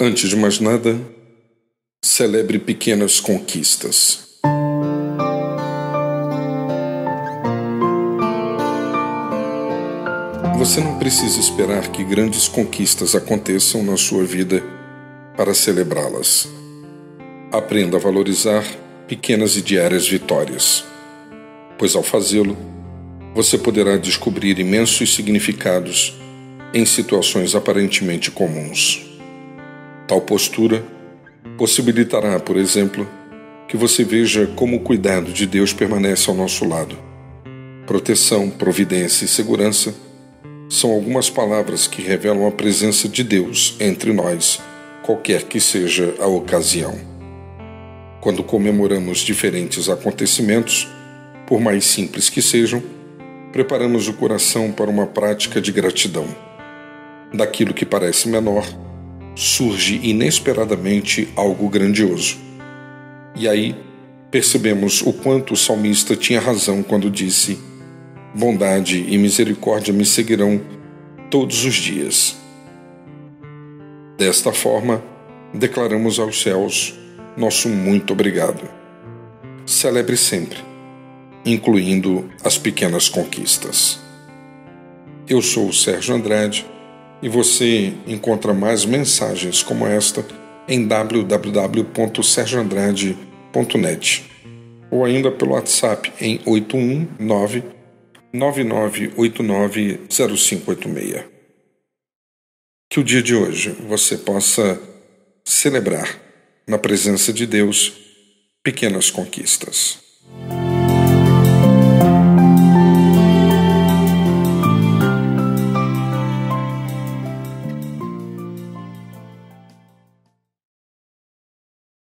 Antes de mais nada, celebre pequenas conquistas. Você não precisa esperar que grandes conquistas aconteçam na sua vida para celebrá-las. Aprenda a valorizar pequenas e diárias vitórias, pois ao fazê-lo, você poderá descobrir imensos significados em situações aparentemente comuns. Tal postura possibilitará, por exemplo, que você veja como o cuidado de Deus permanece ao nosso lado. Proteção, providência e segurança são algumas palavras que revelam a presença de Deus entre nós, qualquer que seja a ocasião. Quando comemoramos diferentes acontecimentos, por mais simples que sejam, preparamos o coração para uma prática de gratidão. Daquilo que parece menor, surge inesperadamente algo grandioso. E aí percebemos o quanto o salmista tinha razão quando disse: Bondade e misericórdia me seguirão todos os dias. Desta forma, declaramos aos céus nosso muito obrigado. Celebre sempre, incluindo as pequenas conquistas. Eu sou o Sérgio Andrade e você encontra mais mensagens como esta em www.sergioandrade.net ou ainda pelo WhatsApp em 819 9989 0586. Que o dia de hoje você possa celebrar, na presença de Deus, pequenas conquistas.